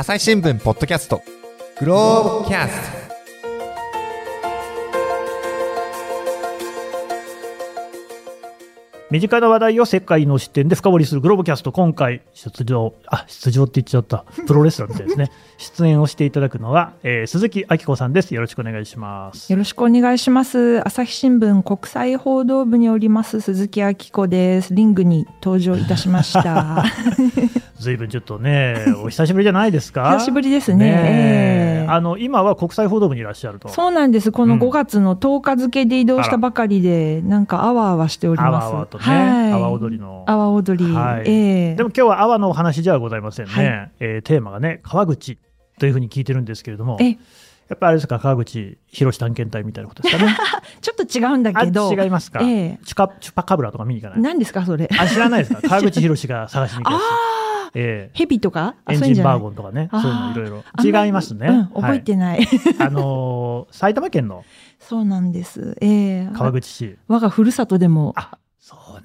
朝日新聞ポッドキャスト。グローブキャスト身近な話題を世界の視点で深掘りするグローブキャスト、今回出場、あ、出場って言っちゃった。プロレスラーみたいですね。出演をしていただくのは、えー鈴木明子さんです。よろしくお願いします。よろしくお願いします。朝日新聞国際報道部におります鈴木明子です。リングに登場いたしました。ずいぶんちょっとね、お久しぶりじゃないですか。久しぶりですねええあの、今は国際報道部にいらっしゃると。そうなんです。このうん5月の10日付で移動したばかりで、なんかあわあわしておりあます。わあわとね、はい。阿波踊りの。阿波踊り。はいええでも今日は阿波のお話じゃございませんね。はいえーテーマがね、川口というふうに聞いてるんですけれども、えやっぱりあれですか、川口博士探検隊みたいなことですかね。ちょっと違うんだけど。あ違いますか、ええチュカチュパカブラとか見に行かない？何ですかそれ？あ知らないですか？川口博士が探しに行くや。ええ蛇とか？あエンジンバーゴンとかね、そういうのいろいろ違いますね。うん、覚えてない。は いあのー埼玉県のそうなんです。ええ川口市。我がふるさとでもあ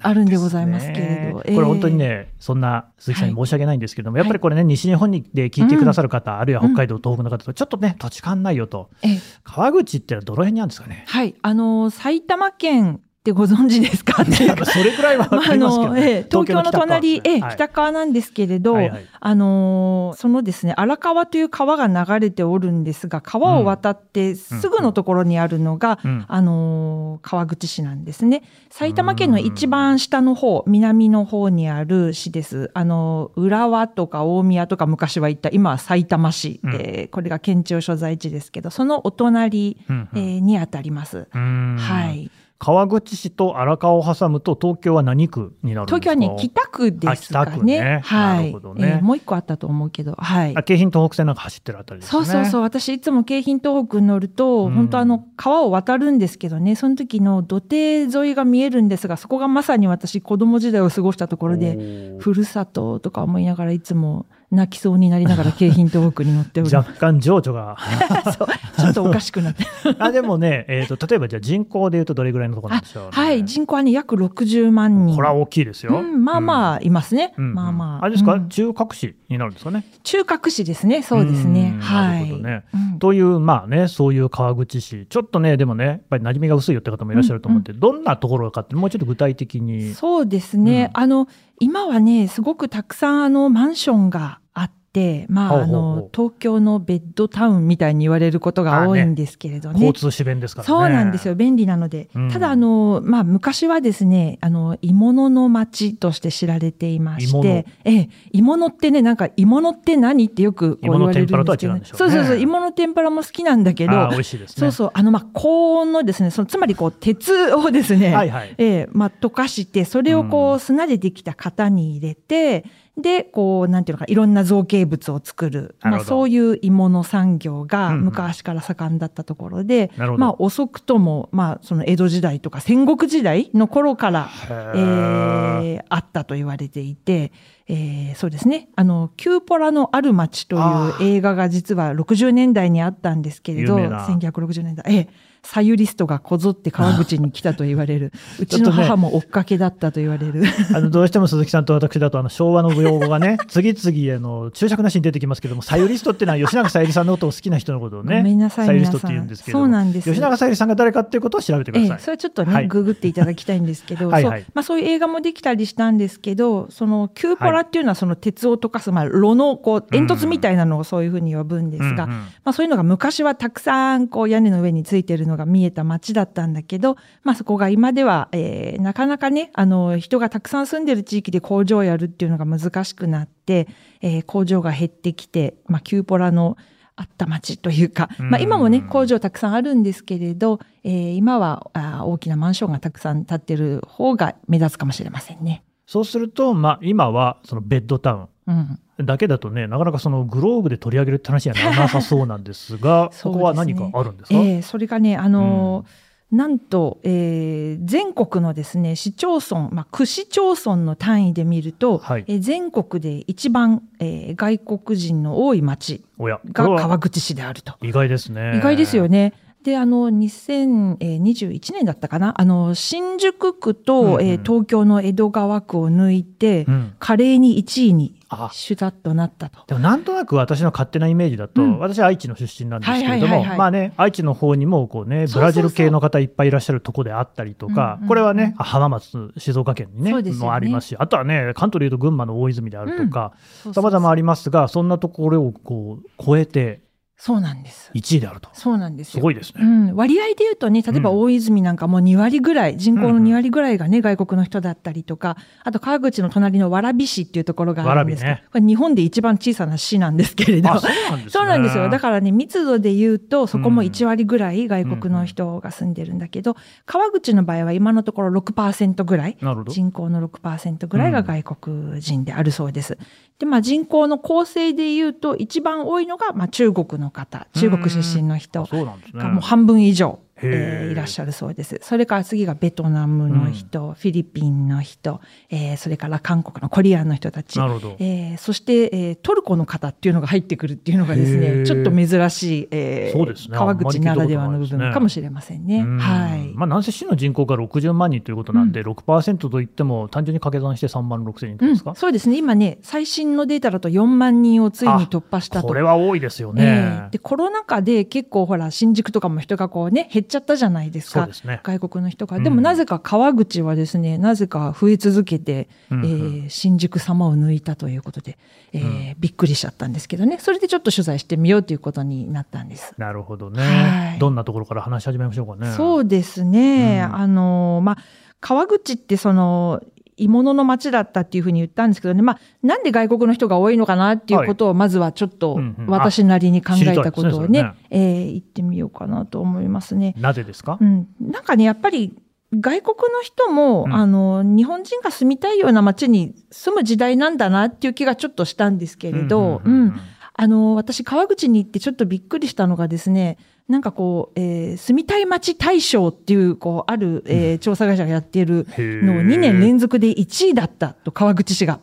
あるんでございますけれどええこれ本当にね、そんな鈴木さんに申し訳ないんですけども、はい。やっぱりこれね、西日本にで聞いてくださる方、あるいは北海道、東北の方と、ちょっとね、土地勘ないよと、ええ。川口ってどの辺にあるんですかね？はい、あの埼玉県ってご存知ですか？それくらいは分まあかりますけど、ね。ええ東京の隣、ええはい。北川なんですけれど、はいはい。あのーそのですね荒川という川が流れておるんですが川を渡ってすぐのところにあるのが、うん。あのー川口市なんですね。埼玉県の一番下の方南の方にある市です。あのー浦和とか大宮とか昔は行った今は埼玉市、うん。えーこれが県庁所在地ですけどそのお隣、うんうん。えーにあたります。うん。はい川口市と荒川を挟むと東京は何区になるんですか？東京はね北区ですかあ北区ね。ねは。ないるほどねえーもう一個あったと思うけど、はいあ。京浜東北線なんか走ってるあたりですね。そうそうそう私いつも京浜東北に乗ると、うん本当あの川を渡るんですけどねその時の土手沿いが見えるんですがそこがまさに私子供時代を過ごしたところでふるさととか思いながらいつも泣きそうになりながら京浜東北に乗っておりま若干情緒が。ちょっとおかしくなって。あでもね、えー、と例えばじゃあ人口でいうとどれぐらいのところなんでしょう、ね、はい人口はね約60万人。これは大きいですよ、うん、まあまあいますね、うんうん。まあまあ。あれですか、うん。中核市になるんですかね？中核市ですね。そうですね。うん。はい。ね。うん。というまあねそういう川口市。ちょっとねでもねやっぱり馴染みが薄いよって方もいらっしゃると思って、どんなところかってもうちょっと具体的に。そうですね、あの今はねすごくたくさんあのマンションがあって、まあ、あの東京のベッドタウンみたいに言われることが多いんですけれどね。交通支便ですからね。そうなんですよ。便利なので、うん。ただあの、まあ、昔はですねあの鋳物の町として知られていましてええ鋳物ってねなんか鋳物って何ってよく言われるんですけど、ね。そうそうそう鋳物天ぷらも好きなんだけどあー美味しいですね。そうそうあのまあ高温のですねそのつまりこう鉄をですね、はいはい。ええまあ、溶かしてそれをこうん。う砂でできた型に入れて、でこうなんていうのかいろんな造形物を作るまあ、そういう鋳物産業がうんうん。昔から盛んだったところで、なるほど。まあ、遅くとも、まあ、その江戸時代とか戦国時代の頃から、えーあったと言われていて、えーそうですね。あの「キューポラのある町」というあ映画が実は60年代にあったんですけれど有名な。1960年代。ええサユリストがこぞって川口に来たと言われる。うちの母も追っかけだったと言われる。あのどうしても鈴木さんと私だとあの昭和の用語がね 次々あの注釈なしに出てきますけどもサユリストっていうのは吉永小百合さんのことを好きな人のことをねごめんなさいサユリストって言うんですけども。そうなんです。吉永小百合さんが誰かっていうことを調べてください。ええ、それはちょっとね、はい。ググっていただきたいんですけどはいはい。そうまあ、そういう映画もできたりしたんですけどそのキューポラっていうのはその鉄を溶かす、まあ、炉のこう煙突みたいなのをそういうふうに呼ぶんですが、うんうん。まあ、そういうのが昔はたくさんこう屋根の上についてるのが見えた街だったんだけど、まあ、そこが今では、えーなかなかねあの人がたくさん住んでる地域で工場をやるっていうのが難しくなって、えー工場が減ってきて、まあ、キューポラのあった町というか、まあ、今もねうん工場たくさんあるんですけれど、えー今はあー大きなマンションがたくさん建ってる方が目立つかもしれませんね。そうすると、まあ、今はそのベッドタウうん、ンだけだとねなかなかそのグローブで取り上げるって話にはならなさそうなんですがそね ここは何かあるんですか、えーそれがねあのーなんと、えー全国のですね市町村、まあ、区市町村の単位で見ると、はい。えー全国で一番、えー外国人の多い町がは川口市であると。意外ですね。意外ですよね。で、あの、2021年だったかな？あの、新宿区と、うんうん。えー東京の江戸川区を抜いて、うん。華麗に1位にあ。シュタッとなったと。でもなんとなく私の勝手なイメージだと、うん。私は愛知の出身なんですけれども、まあね、愛知の方にもこうね、ブラジル系の方いっぱいいらっしゃるとこであったりとか、うんうこれはね、あ浜松、静岡県にね、ね。もありますし、あとはね、関東でいうと群馬の大泉であるとか、さまざまありますが、そんなところをこう超えてそうなんです。1位であると。そうなんですよ。すごいですね。うん、割合で言うとね、例えばうん大泉なんかもう2割ぐらい、人口の2割ぐらいがね、外国の人だったりとか、あと川口の隣の蕨市っていうところがあるんですけど、蕨ねこれ日本で一番小さな市なんですけれど、あ、そうなんですね。そうなんですよ。だからね、密度で言うと、そこもうん1割ぐらい外国の人が住んでるんだけど、川口の場合は今のところ6%ぐらい。人口の6%ぐらいが外国人であるそうです。で、まあ人口の構成で言うと、一番多いのが、まあ中国の方、中国出身の人。がもう半分以上、えーいらっしゃるそうです。それから次がベトナムの人、フィリピンの人、えーそれから韓国のコリアンの人たち。なるほど。えーそして、えートルコの方っていうのが入ってくるっていうのがですね、ちょっと珍しい、えーそうですね川口ならではの部分かもしれませんね。うんはい。まあ、なんせ市の人口が60万人ということなんで、6%といっても、単純に掛け算して3万6千人ですか、うん、そうですね。今ね、最新のデータだと4万人をついに突破したと。これは多いですよえねー。で、コロナ禍で結構ほら、新宿とかも人がこうね、減っちゃったじゃないですか。すね。外国の人が。うんでもなぜか川口はですね、なぜか増え続けて、うんうんえー新宿様を抜いたということで、えーびっくりしちゃったんですけどね。それでちょっと取材してみようということになったんです。なるほどね、はいどんなところから話し始めましょうかね。そうですね。うんあの、まあ、川口ってその、鋳物の町だったっていうふうに言ったんですけどね、まあ、なんで外国の人が多いのかなっていうことを、まずはちょっとうん。うん私なりに考えたことをね、知りたいですねそれね。えー言ってみようかなと思いますね。なぜですか、うん、なんかね、やっぱり外国の人も、うん。あの、日本人が住みたいような街に住む時代なんだなっていう気がちょっとしたんですけれど、うんうんうん。うん。あの、私、川口に行ってちょっとびっくりしたのがですね、なんかこう、えー住みたい街大賞っていう、こう、ある、えー調査会社がやっているのを2年連続で1位だったと、川口市が。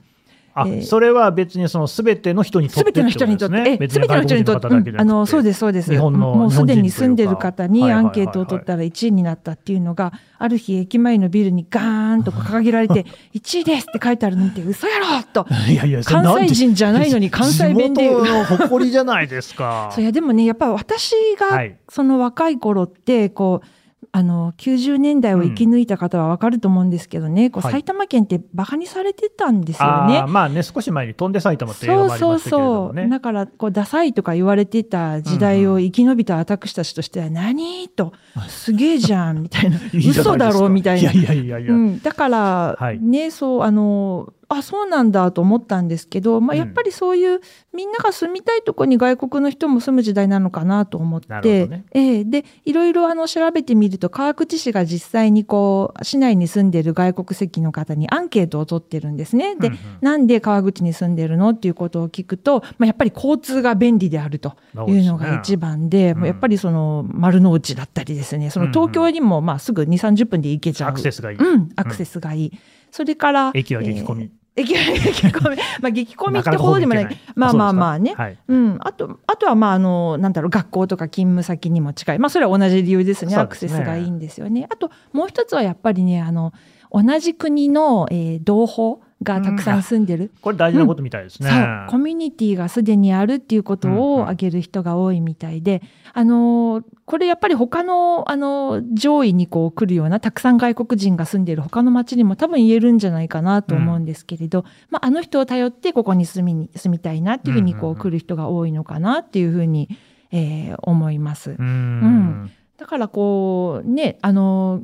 あ、えー。それは別にその全ての人にとってすべての人にとって、え別すべての人にとって、うんあの、そうです、そうです。もうすでに住んでる方にアンケートを取ったら1位になったっていうのが、ある日駅前のビルにガーンと掲げられて、1位ですって書いてあるの見て、嘘やろと。いやいや、関西人じゃないのに関西弁で地元の誇りじゃないですか。そういやでもね、やっぱり私がはい。その若い頃って、こう、あの、90年代を生き抜いた方はわかると思うんですけどね、こうはい埼玉県ってバカにされてたんですよねあー。まあね、少し前に飛んで埼玉って映画そうそうもありましたけれどそう。もね。だから、こう、ダサいとか言われてた時代を生き延びた私たちとしては、何？と、すげえじゃん、みたいな。嘘だろ、みたいな。いやいやいやいや。うん、だから、はいね、そう、あの、あ、そうなんだと思ったんですけど、まあ、うんやっぱりそういう、みんなが住みたいとこに外国の人も住む時代なのかなと思って、ねええで、いろいろあの調べてみると、川口市が実際にこう、市内に住んでる外国籍の方にアンケートを取ってるんですね。で、うんうんなんで川口に住んでるのっていうことを聞くと、まあ、やっぱり交通が便利であるというのが一番で、うんもうやっぱりその丸の内だったりですね、その東京にもまあすぐ2、30分で行けちゃう。アクセスがいい。うん、アクセスがいい。それから、駅は激混み。激混み。まあ、激混みってほどでもない。まあまあまあね。うん。あと、あとはまあ、あの、なんだろう、学校とか勤務先にも近い。まあ、それは同じ理由ですね。アクセスがいいんですよね。あと、もう一つはやっぱりね、あの、同じ国の、えー同胞がたくさん住んでる。これ大事なことみたいですね。そう、コミュニティがすでにあるっていうことうんうんを挙げる人が多いみたいで、あのーこれやっぱり他の、あのー上位にこう来るような、たくさん外国人が住んでいる他の町にも多分言えるんじゃないかなと思うんですけれど、まあ、あの人を頼ってここに住みに、住みたいなっていうふうにこうんうんうんう来る人が多いのかなっていうふうに、えー思います。うーん。だからこうね、あの、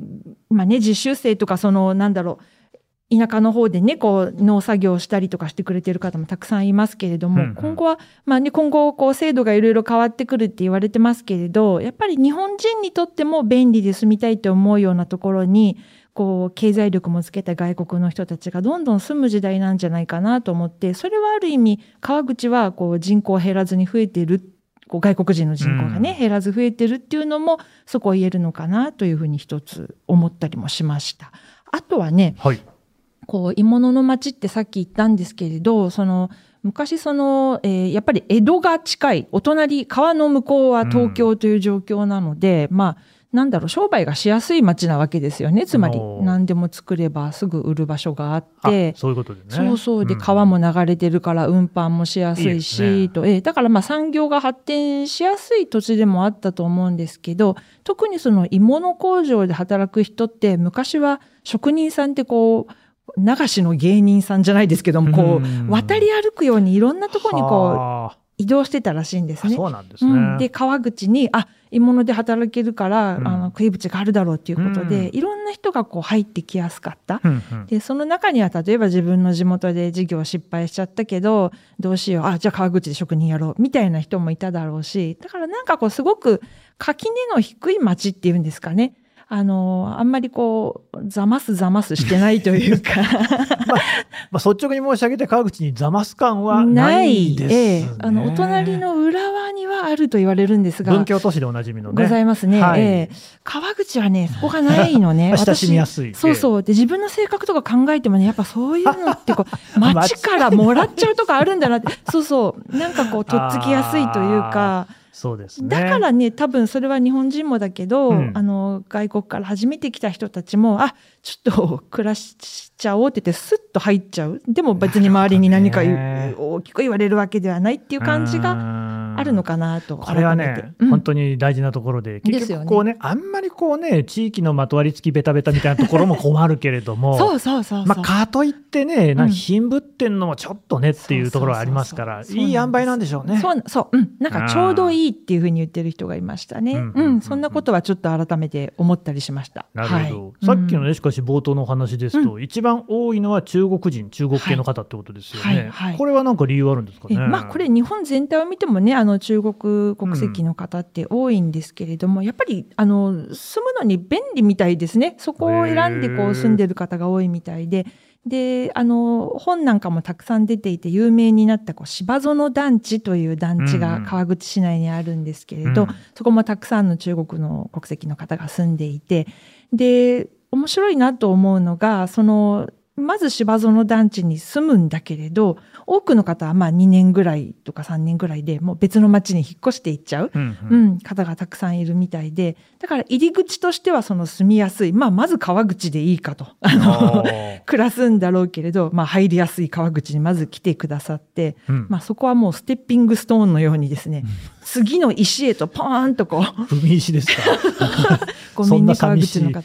まあね、実習生とかその、なんだろう、田舎の方でね、こう、農作業をしたりとかしてくれてる方もたくさんいますけれども、うんうん今後は、まあね、今後、こう、制度がいろいろ変わってくるって言われてますけれど、やっぱり日本人にとっても便利で住みたいと思うようなところに、こう、経済力もつけた外国の人たちがどんどん住む時代なんじゃないかなと思って、それはある意味、川口は、こう、人口減らずに増えてるこう外国人の人口がね、うん減らず増えてるっていうのもそこを言えるのかなというふうに一つ思ったりもしました。あとはね、はい。こう、鋳物の町ってさっき言ったんですけれど、その、昔その、えーやっぱり江戸が近い、お隣、川の向こうは東京という状況なので、まあ、なんだろう、商売がしやすい街なわけですよね。つまり何でも作ればすぐ売る場所があっあて、そういうことでね。そうそう。で、ん川も流れてるから運搬もしやすいし、ねと、ええだからまあ産業が発展しやすい土地でもあったと思うんですけど、特にその鋳物工場で働く人って、昔は職人さんってこう、流しの芸人さんじゃないですけども、こう渡り歩くようにいろんなところにこう、は移動してたらしいんですあね。そうなんですね。うん、で川口にあ鋳物で働けるから、うん。あの食い口があるだろうっていうことで、うん。いろんな人がこう入ってきやすかった。うんうん。でその中には例えば自分の地元で事業失敗しちゃったけどどうしようあじゃあ川口で職人やろうみたいな人もいただろうしだからなんかこうすごく垣根の低い町っていうんですかねあのあんまりこうざますざますしてないというか まあ、率直に申し上げて川口にざます感はないですね。ええあのお隣の浦和にはあると言われるんですが文教都市でおなじみのね。ございますね、はいええ川口はねそこがないのね 親しみやすい。そうそう。で、自分の性格とか考えてもね、やっぱそういうのってこう、街からもらっちゃうとかあるんだなって、そうそう。なんかこう、とっつきやすいというか、そうですね。だからね、多分それは日本人もだけど、うんあの、外国から初めて来た人たちも、あ、ちょっと暮らしちゃおうって言って、スッと入っちゃう。でも別に周りに何か大きく言われるわけではないっていう感じががあるのかなと。これはね、うん本当に大事なところで、結局こうね、あんまりこうね、地域のまとわりつきベタベタみたいなところも困るけれども、そうそうそう。まあ、かといってね、なんうんか貧ぶってんのもちょっとねっていうところはありますから、いい塩梅なんでしょうね。そう、そう、うん。なんかちょうどいいっていうふうに言ってる人がいましたね。ううんん、うんうんそんなことはちょっと改めて思ったりしました。なるほど、はいさっきのね、うんしかし冒頭のお話ですと、一番多いのは中国人、中国系の方ってことですよね。はいはいはいこれはなんか理由あるんですかね？えまあこれ日本全体を見てもねあの中国国籍の方って多いんですけれども、やっぱりあの住むのに便利みたいですね。そこを選んでこう住んでる方が多いみたいで。であの本なんかもたくさん出ていて有名になったこう芝園団地という団地がうんうん。川口市内にあるんですけれど、うん。そこもたくさんの中国の国籍の方が住んでいて。で面白いなと思うのがそのまず芝園団地に住むんだけれど多くの方はまあ2年ぐらいとか3年ぐらいでもう別の町に引っ越していっちゃう、うんううんん、方がたくさんいるみたいでだから入り口としてはその住みやすい、まあ、まず川口でいいかと。あの 暮らすんだろうけれど、まあ、入りやすい川口にまず来てくださって、うん。まあ、そこはもうステッピングストーンのようにですね、次の石へとポーンとこう踏み石ですか？ごめんね、川そんな寂しい口の方。っ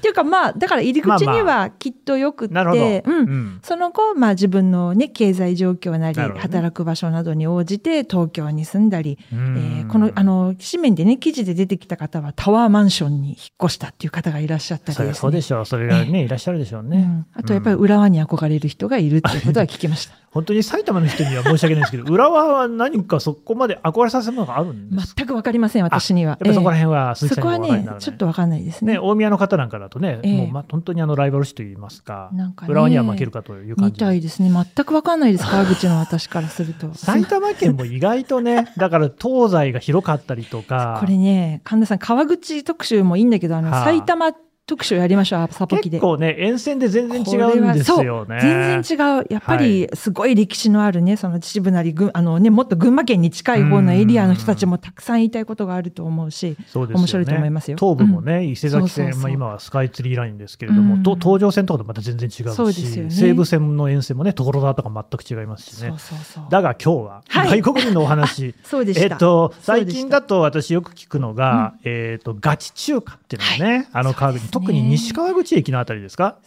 ていうか、まあ、だから入り口にまあまはきっとよくって、なるほど。うん。うんその後、まあ自分のね、経済状況なり、ね働く場所などに応じて東京に住んだり、うんえーこの、あの、紙面でね、記事で出てきた方はタワーマンションに引っ越したっていう方がいらっしゃったりですね。そうでしょう。それがね、いらっしゃるでしょうね。うん、あとやっぱり浦和に憧れる人がいるっていうことは聞きました。本当に埼玉の人には申し訳ないですけど、浦和は何かそこまで憧れさせるものがあるんですか？全くわかりません、私には。やっぱりそこらえ辺はそこはねちょっとわかんないですね。ね、大宮の方なんかだとね、ええもうま本当にあのライバル視といいますか、なんかね浦和には負けるかという感みじたいですね。全くわかんないです、川口の私からすると。埼玉県も意外とね、だから東西が広かったりとか、これね、神田さん、川口特集もいいんだけど、あの、はあ埼玉特集やりましょう、アサポキで。結構ね、沿線で全然違うんですよね。全然違う。やっぱり、すごい歴史のあるね、その秩父なり、ぐあのね、もっと群馬県に近い方のエリアの人たちもたくさん言いたいことがあると思うし、そうね面白いと思いますよ東部もね、伊勢崎線、まあ、今はスカイツリーラインですけれども、うんと東上線とかとまた全然違うしそうですよね西武線の沿線もね、所沢とか全く違いますしねそう。そうそう。だが今日は、はい外国人のお話、そうでした。えっと、最近だと私よく聞くのが、えっと、ガチ中華っていうのがね、あの川口、特に西川口駅のあたりですか？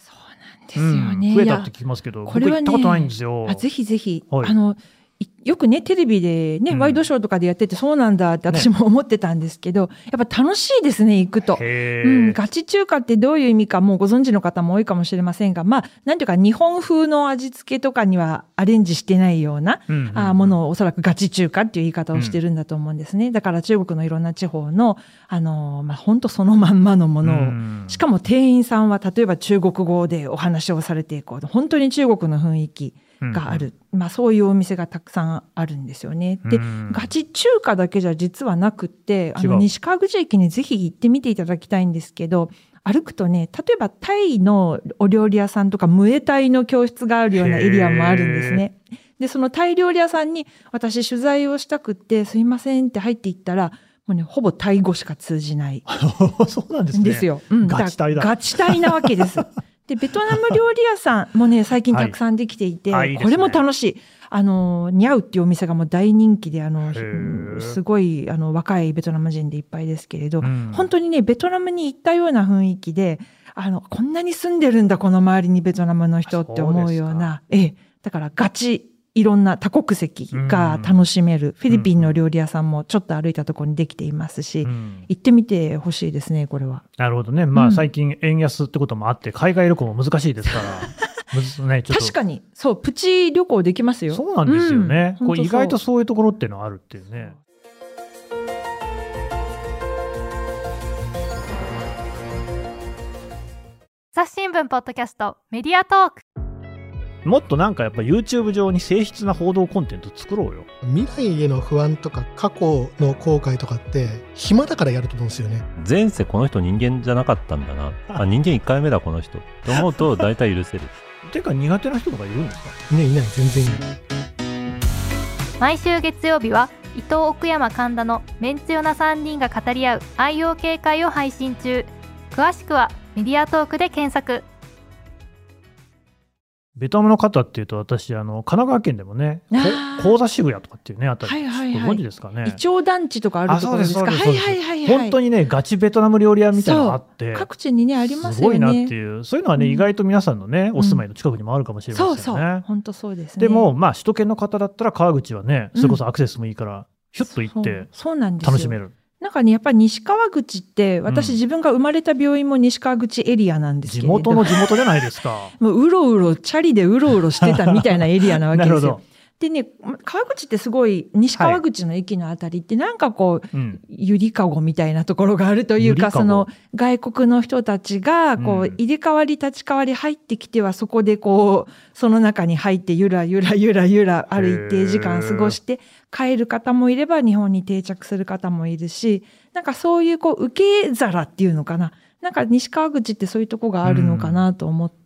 ですよね。うん増えたって聞きますけど、これはね僕行ったことないんですよ。あぜひぜひ、はいあのいよくねテレビでね、うん。ワイドショーとかでやっててそうなんだって私も思ってたんですけど、やっぱ楽しいですね行くと。うん、ガチ中華ってどういう意味かもうご存知の方も多いかもしれませんが、まあ、なんていうか日本風の味付けとかにはアレンジしてないような、うんうんうん。あーものをおそらくガチ中華っていう言い方をしてるんだと思うんですね。だから中国のいろんな地方の、あのーまあ、本当そのまんまのものを、うん。しかも店員さんは例えば中国語でお話をされていこう本当に中国の雰囲気がある、まあ、そういうお店がたくさんあるんですよね。で、うんガチ中華だけじゃ実はなくってあの西川口駅にぜひ行ってみていただきたいんですけど歩くとね例えばタイのお料理屋さんとかムエタイの教室があるようなエリアもあるんですね。で、そのタイ料理屋さんに私取材をしたくって、すいませんって入っていったら、もうね、ほぼタイ語しか通じない そうなんですね。ですよ。うん、ガチタイだ。ガチタイなわけです。で、ベトナム料理屋さんもね、最近たくさんできていて、はい。これも楽しい。あの、ニャウっていうお店がもう大人気で、あの、ー。すごい、あの、若いベトナム人でいっぱいですけれど、うん。本当にね、ベトナムに行ったような雰囲気で、あの、こんなに住んでるんだ、この周りにベトナムの人って思うような、ええ、だからガチ、いろんな多国籍が楽しめる、フィリピンの料理屋さんもちょっと歩いたところにできていますし、うん行ってみてほしいですね、これは。なるほどね。まうんあ最近円安ってこともあって、海外旅行も難しいですから。ね、確かに、そう、プチ旅行できますよ。そうなんですよね。うんこう意外と本そういうところっていうのはあるっていうね。朝日新聞ポッドキャストメディアトークもっとなんかやっぱ YouTube 上に誠実な報道コンテンツ作ろうよ。未来への不安とか過去の後悔とかって暇だからやると思うんですよね。前世この人人間じゃなかったんだな。あ、人間1回目だこの人。と思うと 大体許せる。てか苦手な人とかいるんですか？いないいない全然いない。毎週月曜日は伊藤奥山神田のメンツヨな3人が語り合う愛用警戒を配信中詳しくはメディアトークで検索ベトナムの方っていうと私、あの、神奈川県でもね、高座渋谷とかっていうね、あたり、はいはいはいご存知ですかねイ。チョウ団地とかあるところですか？あはいはいはいはい。本当にね、ガチベトナム料理屋みたいなのがあって、各地にね、ありますすごいよね。なっていう、そういうのはね、うん意外と皆さんのね、お住まいの近くにもあるかもしれませんよね。そうそう。本当そうですね。でも、まあ、首都圏の方だったら川口はね、それこそアクセスもいいから、ひょっと行って楽しめる。なんかね、やっぱり西川口って、私うん自分が生まれた病院も西川口エリアなんですけど。元の地元じゃないですか。もううろうろ、チャリでうろうろしてたみたいなエリアなわけ なるほですよど。。でね、川口ってすごい、西川口の駅のあたりってなんかこう、うん。ゆりかごみたいなところがあるというか、その外国の人たちが、こう入れ替わり立ち替わり入ってきては、そこでこう、その中に入ってゆらゆらゆらゆらある一定時間過ごして帰る方もいれば、日本に定着する方もいるし、なんかそういうこう、受け皿っていうのかな。なんか西川口ってそういうとこがあるのかなと思って、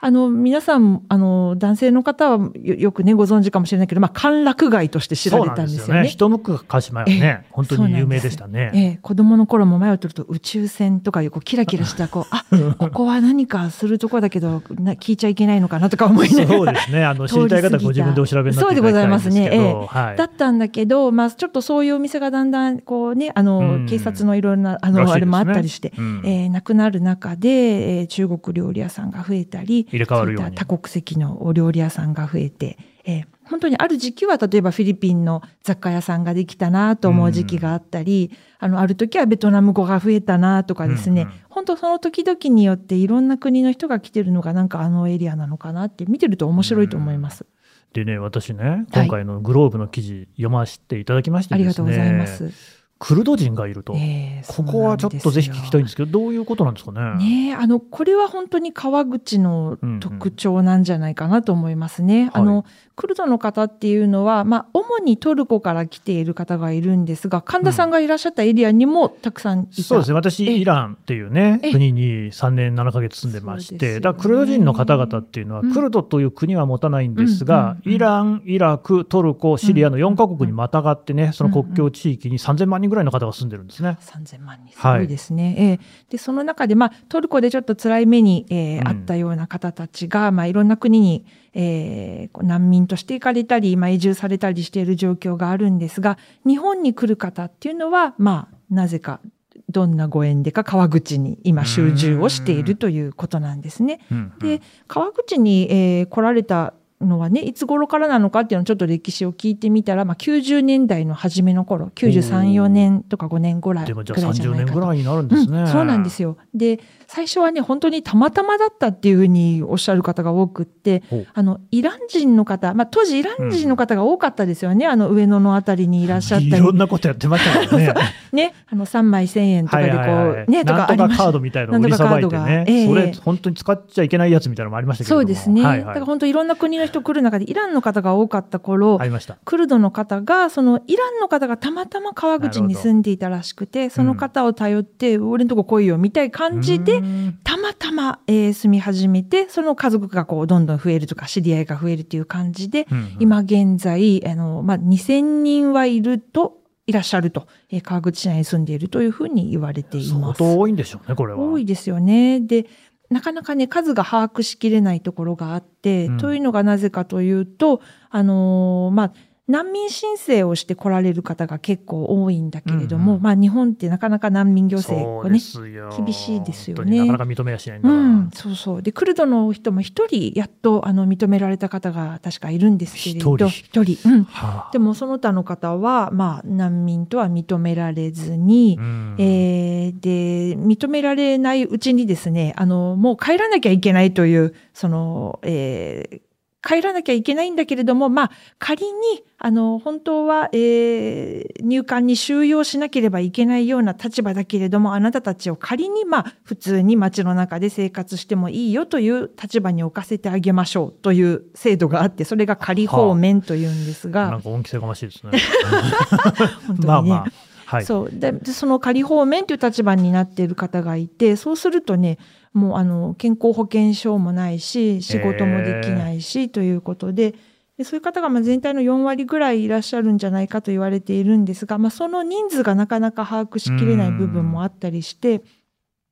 あの、皆さん、あの、男性の方はよよくね、ご存知かもしれないけど、まあ、歓楽街として知られたんですよね。そうなんですよね。一昔前はね、本当に有名でしたね。ええ、子供の頃も前を取ると宇宙船とかいうこうキラキラしたこう あここは何かするとこだけどな聞いちゃいけないのかなとか思いながらそうですね。あの、知りたい方はご自分でお調べになっていただきたいんですけど。そうでございますねはい。だったんだけど、まあ、ちょっとそういうお店がだんだんこうねあの、うん警察のいろんなあのねあれもあったりして、うんえーなくなる中で、えー中国料理屋さんが増えたり入れ替わるように多国籍のお料理屋さんが増えて、えー本当にある時期は例えばフィリピンの雑貨屋さんができたなと思う時期があったり、あのある時はベトナム語が増えたなとかですね、うんうん本当その時々によっていろんな国の人が来てるのがなんかあのエリアなのかなって見てると面白いと思います。でね、私ね、今回のグローブの記事読ませていただきましてですね。ありがとうございます。クルド人がいると。えーここはちょっとぜひ聞きたいんですけけど、どういうことなんですかね。ねえあのこれは本当に川口の特徴なんじゃないかなと思いますね。あはのクルドの方っていうのは、まあ、主にトルコから来ている方がいるんですが神田さんがいらっしゃったエリアにもたくさんいた、そうですね。私、えイランっていうね、え国に3年7ヶ月住んでまして、ね。だクルド人の方々っていうのは、うん。クルドという国は持たないんですが、うんうんうんイラン、イラク、トルコ、シリアの4カ国にまたがってね、その国境地域に3000万人ぐらいの方が住んでるんですね。3000万人すごいですね。ええでその中で、まあ、トルコでちょっと辛い目に、えーうんあったような方たちが、まあ、いろんな国に、えー難民として行かれたり、まあ、移住されたりしている状況があるんですが日本に来る方っていうのは、まあ、なぜかどんなご縁でか川口に今集中をしているということなんですね。で川口に、えー来られたのはねいつ頃からなのかっていうのをちょっと歴史を聞いてみたら、まあ、90年代の初めの頃93、4年とか5年ぐらいらいじゃ30ないかと年ぐらいになるんですね。うん、そうなんですよ。で、最初はね、本当にたまたまだったっていうふうにおっしゃる方が多くってあの、イラン人の方、まあ当時イラン人の方が多かったですよね、あの上野のあたりにいらっしゃったり。いろんなことやってましたからね。ね、あの3枚1000円とかでこう、はいはいはいね、とかありましたカードみたいなのを売りさばいてね、がええそれ本当に使っちゃいけないやつみたいなのもありましたけれども。そうですね。はいはいだから本当いろんな国の人来る中でイランの方が多かった頃、ありました。クルドの方が、そのイランの方がたまたま川口に住んでいたらしくて、その方を頼って、俺んとこ来いよみたいな感じでう、んたまたま、えー住み始めて、その家族がこうどんどん増えるとか、知り合いが増えるという感じで、うん今現在、あの、まあ、2000人はいると、いらっしゃると、えー川口市内に住んでいるというふうに言われてい相ます。当多いんでしょうね、これは。多いですよね。で、なかなかね、数が把握しきれないところがあって、うん。というのがなぜかというと、あのーまあ、難民申請をして来られる方が結構多いんだけれども、うんうんまあ日本ってなかなか難民行政がね。厳しいですよねなかなか認めやしないんだ。うん、そうそう。で、クルドの人も一人、やっと、あの、認められた方が確かいるんですけれど、一人一人。うん。はあでも、その他の方は、まあ、難民とは認められずに、うんえーで、認められないうちにですね、あの、もう帰らなきゃいけないという、その、えー帰らなきゃいけないんだけれども、まあ、仮に、あの、本当は、えー入管に収容しなければいけないような立場だけれども、あなたたちを仮に、まあ、普通に街の中で生活してもいいよという立場に置かせてあげましょうという制度があって、それが仮放免というんですが、なんか恩着せがましいですね。本当にね。まあまあ。はい。そうででその仮放免という立場になっている方がいてそうするとねもうあの健康保険証もないし仕事もできないし、ということででそういう方がまあ全体の4割ぐらいいらっしゃるんじゃないかと言われているんですが、まあ、その人数がなかなか把握しきれない部分もあったりして、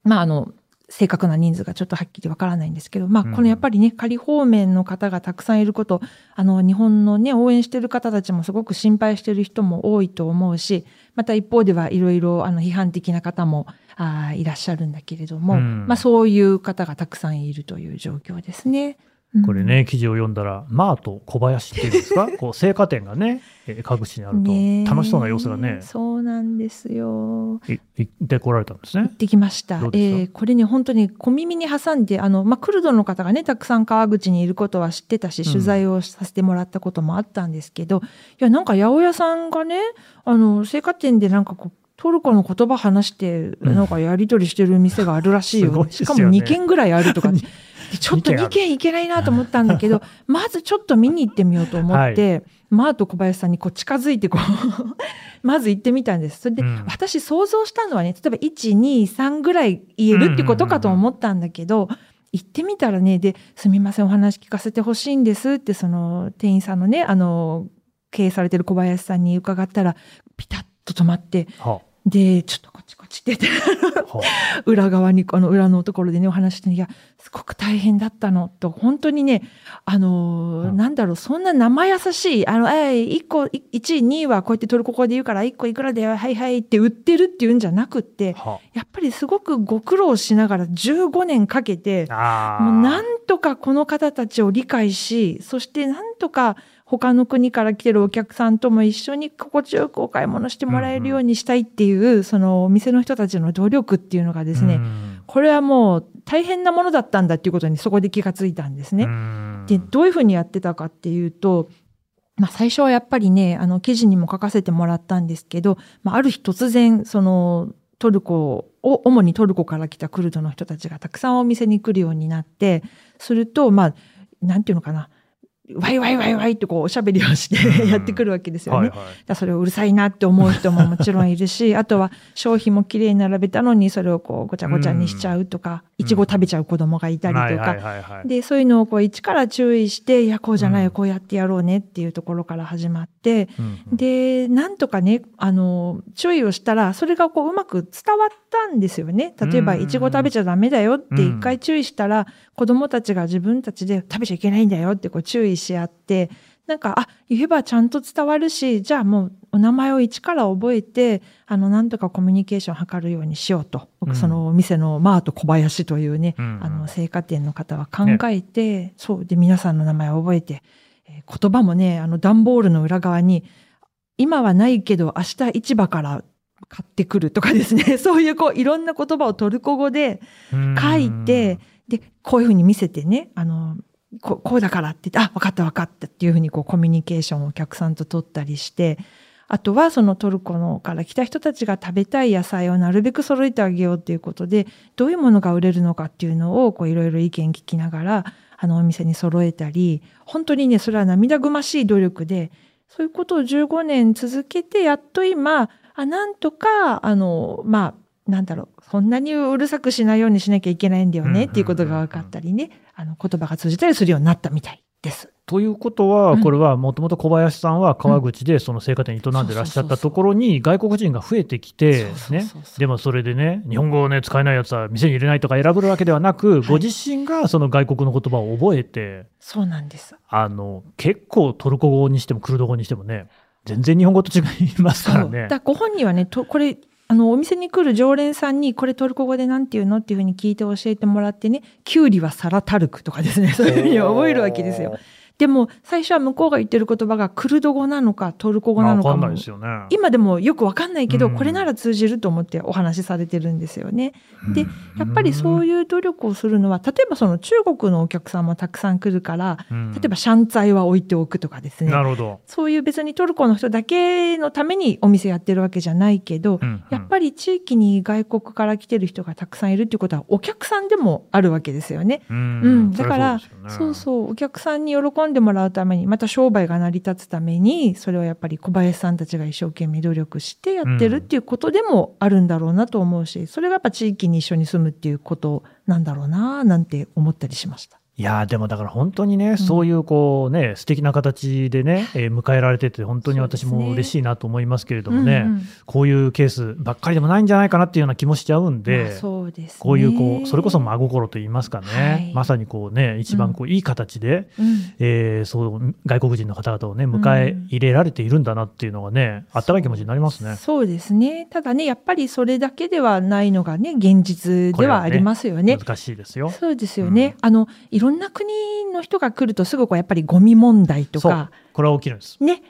まああの正確な人数がちょっとはっきりわからないんですけど、まあ、うん。このやっぱりね、仮放免の方がたくさんいること、あの、日本のね、応援してる方たちもすごく心配してる人も多いと思うし、また一方ではいろいろ、あの、批判的な方も、あーいらっしゃるんだけれども、うんまあ、そういう方がたくさんいるという状況ですね。うんこれね、記事を読んだら、マート小林っていうんですか、こう青果店がね、えー川口にあると、楽しそうな様子がね、そうなんですよ。い行ってこられたんですね行っ。てきましたどう。ですかえーこれね、本当に小耳に挟んで、あの、まあ、クルドの方がね、たくさん川口にいることは知ってたし、うん取材をさせてもらったこともあったんですけど、いや、なんか八百屋さんがね、あの、青果店でなんかこう、トルコの言葉話して、うんなんかやり取りしてる店があるらしいよ。すごいですよねしかも2軒ぐらいあるとか。でちょっと2二軒行けないなと思ったんだけど、まずちょっと見に行ってみようと思って、マート小林さんにこう近づいてこう、まず行ってみたんです。それで、うん。私想像したのはね、例えば1、2、3ぐらい言えるってことかと思ったんだけど、行ってみたらね、で、すみません、お話聞かせてほしいんですって、その店員さんのね、あの、経営されてる小林さんに伺ったら、ピタッと止まって、はで、ちょっとこっちこっちって言って、あは裏側に、あの裏のところでね、お話してね、いや、すごく大変だったの、と、本当にね、あのーうん。なんだろう、そんな生優しい、あの、えい、1個、い1位、2位はこうやってトルコ語で言うから、1個いくらで、はいはいって売ってるっていうんじゃなくって、はやっぱりすごくご苦労しながら15年かけて、もうなんとかこの方たちを理解し、そしてなんとか他の国から来てるお客さんとも一緒に心地よくお買い物してもらえるようにしたいっていう、そのお店の人たちの努力っていうのがですね、うん。これはもう大変なものだったんだっていうことにそこで気がついたんですね。うんで、どういうふうにやってたかっていうと、まあ最初はやっぱりね、あの記事にも書かせてもらったんですけど、まあある日突然、そのトルコを、主にトルコから来たクルドの人たちがたくさんお店に来るようになって、すると、まあ、なんていうのかな、ワイワイワイワイってこうおしゃべりをして やってくるわけですよね。はいはいだそれをうるさいなって思う人ももちろんいるし、あとは商品もきれいに並べたのにそれをこうごちゃごちゃにしちゃうとか、いちご食べちゃう子供がいたりとか、で、そういうのをこう一から注意して、いや、こうじゃないよ、うん。こうやってやろうねっていうところから始まって、うんうん。で、なんとかね、あの、注意をしたら、それがこううまく伝わったんですよね。例えば、うんいちご食べちゃダメだよって一回注意したら、子供たちが自分たちで食べちゃいけないんだよってこう注意し合って、なんか、あ、言えばちゃんと伝わるし、じゃあもうお名前を一から覚えて、あの、なんとかコミュニケーションを図るようにしようと、うん。そのお店のマート小林というね、うんあの、青果店の方は考えて、そう、で、皆さんの名前を覚えて、えー言葉もね、あの、段ボールの裏側に、今はないけど、明日市場から買ってくるとかですね、そういうこう、いろんな言葉をトルコ語で書いて、で、こういうふうに見せてね、あの、ここうだからって言って、あ、分かった分かったっていうふうにこうコミュニケーションをお客さんと取ったりして、あとはそのトルコのから来た人たちが食べたい野菜をなるべく揃えてあげようっていうことで、どういうものが売れるのかっていうのをこういろいろ意見聞きながら、あのお店に揃えたり、本当にね、それは涙ぐましい努力で、そういうことを15年続けて、やっと今、あなんとか、あの、まあ、なんだろう、そんなにうるさくしないようにしなきゃいけないんだよねっていうことが分かったりね、あの、言葉が通じたりするようになったみたいです。ということは、うん。これはもともと小林さんは川口でその青果店営んでらっしゃったところに外国人が増えてきてね。でもそれでね日本語をね使えないやつは店に入れないとか選ぶわけではなく、ご自身がその外国の言葉を覚えてそうなんです。あの結構トルコ語にしてもクルド語にしてもね全然日本語と違いますからね。か。らご本人はね、とこれ、あの、お店に来る常連さんに、これトルコ語でなんて言うの？っていうふうに聞いて教えてもらってね、キュウリはサラタルクとかですね、そういうふうに覚えるわけですよ。でも、最初は向こうが言ってる言葉がクルド語なのかトルコ語なのかもんないですよね。今でもよくわかんないけど、うんこれなら通じると思ってお話しされてるんですよね。で、やっぱりそういう努力をするのは、例えばその中国のお客さんもたくさん来るから、うん例えばシャンツァイは置いておくとかですね。なるほど。そういう別にトルコの人だけのためにお店やってるわけじゃないけど、うんやっぱり地域に外国から来てる人がたくさんいるっていうことはお客さんでもあるわけですよね。うんうん、だからそうそうお客さんに喜んんでもらうためにまた商売が成り立つためにそれはやっぱり小林さんたちが一生懸命努力してやってるっていうことでもあるんだろうなと思うしそれがやっぱ地域に一緒に住むっていうことなんだろうななんて思ったりしました。いやーでもだから本当にね、そういうこうね、素敵な形でね、えー迎えられてて、本当に私も嬉しいなと思いますけれどもね、うんうんこういうケースばっかりでもないんじゃないかなっていうような気もしちゃうんで、まあそうですねこういうこう、それこそ真心と言いますかね、はいまさにこうね、一番こういい形で、うんえーそう外国人の方々をね、迎え入れられているんだなっていうのがね、あったかい気持ちになりますね。そうですね。ただね、やっぱりそれだけではないのがね、現実ではありますよね。難しいですよ。そうですよね。あの、いろんな国の人が来るとすぐこうやっぱりゴミ問題とか、、これは起きるんです。ね、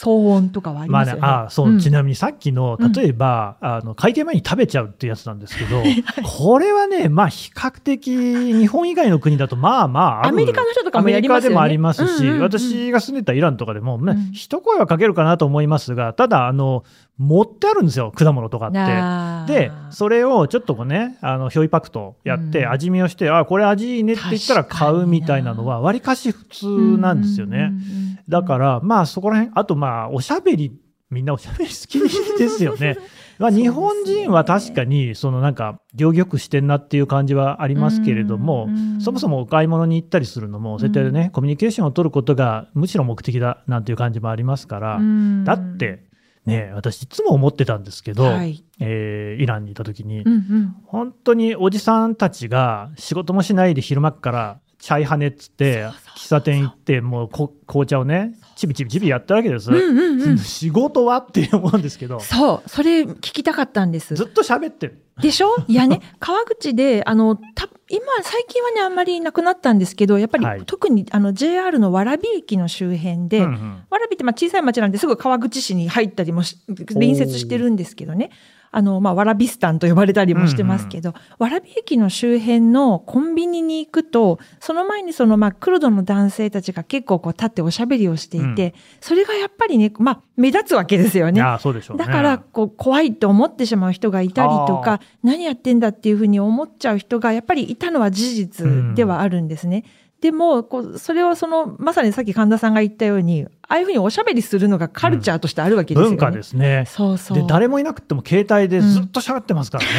騒音とかはありまあね。ますよね。、あそう、ん。ちなみにさっきの、うん。例えば、あの、会計前に食べちゃうっていうやつなんですけど、これはね、まあ、比較的、日本以外の国だと、まあまあアメリカの人とかもやりますよね。アメリカでもありますし、うんうんうん私が住んでたイランとかでも、ねうん。一声はかけるかなと思いますが、ただ、あの、持ってあるんですよ、果物とかって。で、それをちょっとこうね、あの、表意パクトやって、うん。味見をして、あ、これ味いいねって言ったら買うみたいなのは、わりかし普通なんですよね。うんうんうんうんだから、まあそこら辺、あとまあおしゃべり、みんなおしゃべり好きですよね。まあ日本人は確かに、そのなんか、行儀よくしてんなっていう感じはありますけれどもうんうん、そもそもお買い物に行ったりするのも、そういったね、うん。コミュニケーションを取ることがむしろ目的だなんていう感じもありますから、うん。だって、ね、私いつも思ってたんですけど、はい。えーイランにいた時に、うんうん。本当におじさんたちが仕事もしないで昼間っからチャイハネっつって喫茶店行ってもうこ紅茶をねちびちびちびやったわけです、うんうんうん。仕事はって思うんですけど。そう、それ聞きたかったんです。ずっ。と喋ってる。でしょ？いやね、川口で、あの、た今、最近はね、あんまりなくなったんですけど、やっぱり、はい。特にあの JR の蕨駅の周辺で、うんうん蕨ってまあ小さい町なんですぐ川口市に入ったりもし隣接してるんですけどね。あの、まあ、わらびスタンと呼ばれたりもしてますけど、蕨駅の周辺のコンビニに行くと、その前にその、まあ、クルドの男性たちが結構こう立っておしゃべりをしていて、それがやっぱりね、まあ、目立つわけですよね。ああそうでしょうね。だからこう怖いと思ってしまう人がいたりとあか何やってんだっていうふうに思っちゃう人がやっぱりいたのは事実ではあるんですね。でもこうそれをそのまさにさっき神田さんが言ったようにああいうふうにおしゃべりするのがカルチャーとしてあるわけですよね。文化ですねそうそう。で誰もいなくても携帯でずっと喋ってますからね、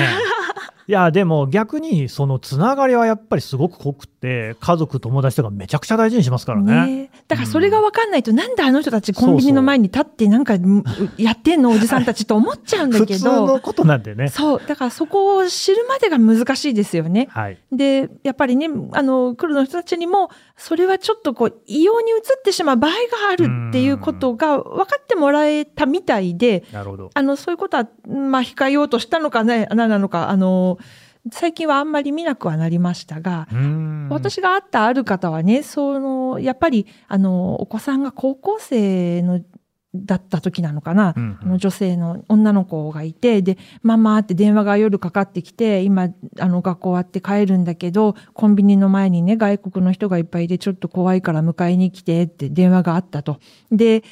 いやでも逆にそのつながりはやっぱりすごく濃くて家族友達とかめちゃくちゃ大事にしますからねねだからそれが分かんないと、なんであの人たちコンビニの前に立ってなんかうんやってんのおじさんたちと思っちゃうんだ普けど。通のことなんでねそう。だからそこを知るまでが難しいですよね。はいで、やっぱりね、あの、クルドの人たちにも、それはちょっとこう、異様に移ってしまう場合があるっていうことが分かってもらえたみたいで、なるほど。あの、そういうことは、まあ、控えようとしたのかね、何なのか、あの、最近はあんまり見なくはなりましたが、私が会ったある方はね、その、やっぱり、あの、お子さんが高校生の、だった時なのかな、うんあの女性の女の子がいて、で、ママって電話が夜かかってきて、今、あの、学校終わって帰るんだけど、コンビニの前にね、外国の人がいっぱいいて、ちょっと怖いから迎えに来てって電話があったと。で、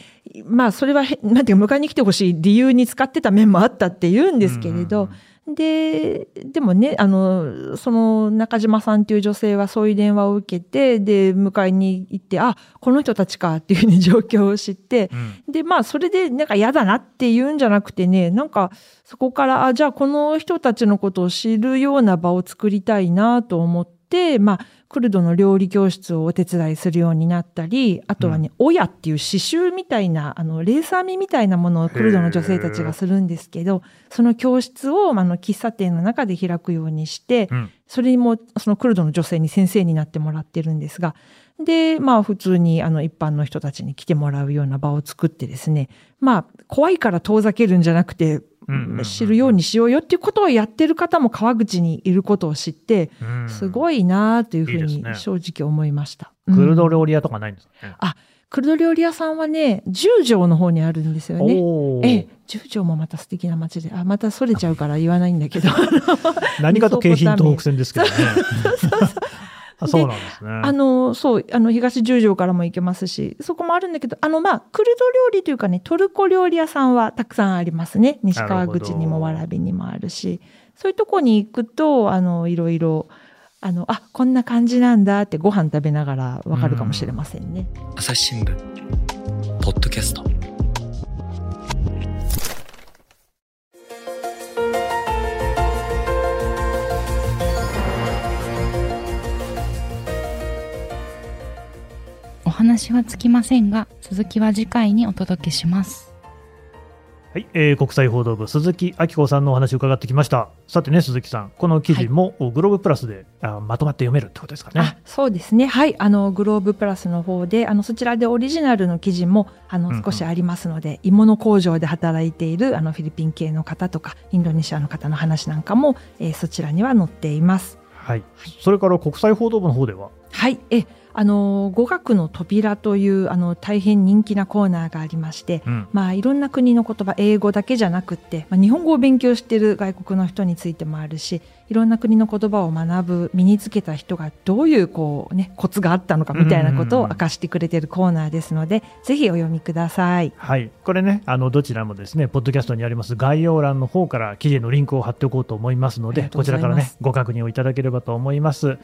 まあ、それはへ、なんていうか、迎えに来てほしい理由に使ってた面もあったって言うんですけれど、で、でもね、あの、その中島さんっていう女性はそういう電話を受けて、で、迎えに行って、あ、この人たちかっていうふうに 状況を知って、うん。で、まあ、それで、なんか嫌だなって言うんじゃなくてね、なんか、そこから、あ、じゃあこの人たちのことを知るような場を作りたいなと思って、まあ、クルドの料理教室をお手伝いするようになったり、あとはね、親っていう刺繍みたいな、あの、レース編みみたいなものをクルドの女性たちがするんですけど、その教室を、あの、喫茶店の中で開くようにして、うん。それにも、そのクルドの女性に先生になってもらってるんですが、で、まあ普通にあの一般の人たちに来てもらうような場を作ってですね、まあ怖いから遠ざけるんじゃなくて、うんうんうん知るようにしようよっていうことをやってる方も川口にいることを知って、うんすごいなというふうに正直思いました。クルドうん料理屋とかないんですかね。クルド料理屋さんはね、十条の方にあるんですよね。え、十条もまた素敵な街で、あ、またそれちゃうから言わないんだけど。何かと京浜東北線ですけどね。あそうなんですね。あの、そう、あの、東十条からも行けますし、そこもあるんだけど、あの、まあ、クルド料理というかね、トルコ料理屋さんはたくさんありますね。西川口にもなるほど蕨にもあるし、そういうとこに行くと、あの、いろいろ、あの、あ、こんな感じなんだってご飯食べながらわかるかもしれませんね。朝日新聞ポッドキャスト話はつきませんが続きは次回にお届けしますはい、えー国際報道部鈴木明子さんのお話を伺ってきました。さてね、鈴木さん、この記事も、グローブプラスであまとまって読めるってことですかねあ。そうですね。はい。あの、グローブプラスの方で、あの、そちらでオリジナルの記事も、あのうんうん、少しありますので、鋳物工場で働いている、あの、フィリピン系の方とか、インドネシアの方の話なんかも、えーそちらには載っています。はい。それから国際報道部の方では、はい。え、あの、語学の扉という、あの、大変人気なコーナーがありまして、うんまあ、いろんな国の言葉、英語だけじゃなくって、まあ、日本語を勉強している外国の人についてもあるし、いろんな国の言葉を学ぶ、身につけた人がどういう、こうね、コツがあったのかみたいなことを明かしてくれているコーナーですので、ぜひお読みください。はい、これね、あのどちらもですね、ポッドキャストにあります概要欄の方から記事へのリンクを貼っておこうと思いますので、こちらからね、ご確認をいただければと思います。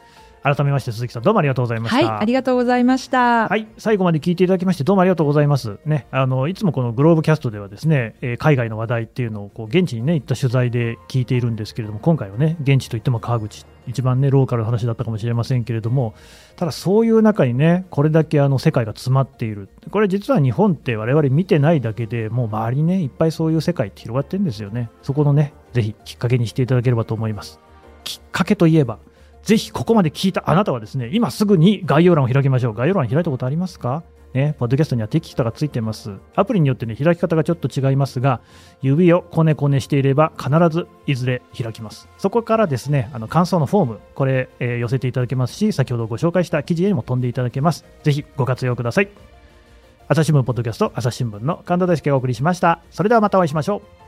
改めまして、鈴木さん、どうもありがとうございました。はい、ありがとうございました。はい、最後まで聞いていただきましてどうもありがとうございます。ね、あのいつもこのグローブキャストではですね、えー海外の話題っていうのをこう現地にね行った取材で聞いているんですけれども、今回はね現地といっても川口一番ねローカルな話だったかもしれませんけれども、ただそういう中にねこれだけあの世界が詰まっている。これ実は日本って我々見てないだけでもう周りにねいっぱいそういう世界って広がってるんですよね。そこのねぜひきっかけにしていただければと思います。きっかけといえば。ぜひここまで聞いたあなたはですね、今すぐに概要欄を開きましょう。概要欄開いたことありますか？ね、ポッドキャストにはテキストがついてます。アプリによってね、開き方がちょっと違いますが、指をこねこねしていれば必ずいずれ開きます。そこからですね、あの感想のフォーム、これ、えー寄せていただけますし、先ほどご紹介した記事にも飛んでいただけます。ぜひご活用ください。朝日新聞ポッドキャスト、朝日新聞の神田大輔がお送りしました。それではまたお会いしましょう。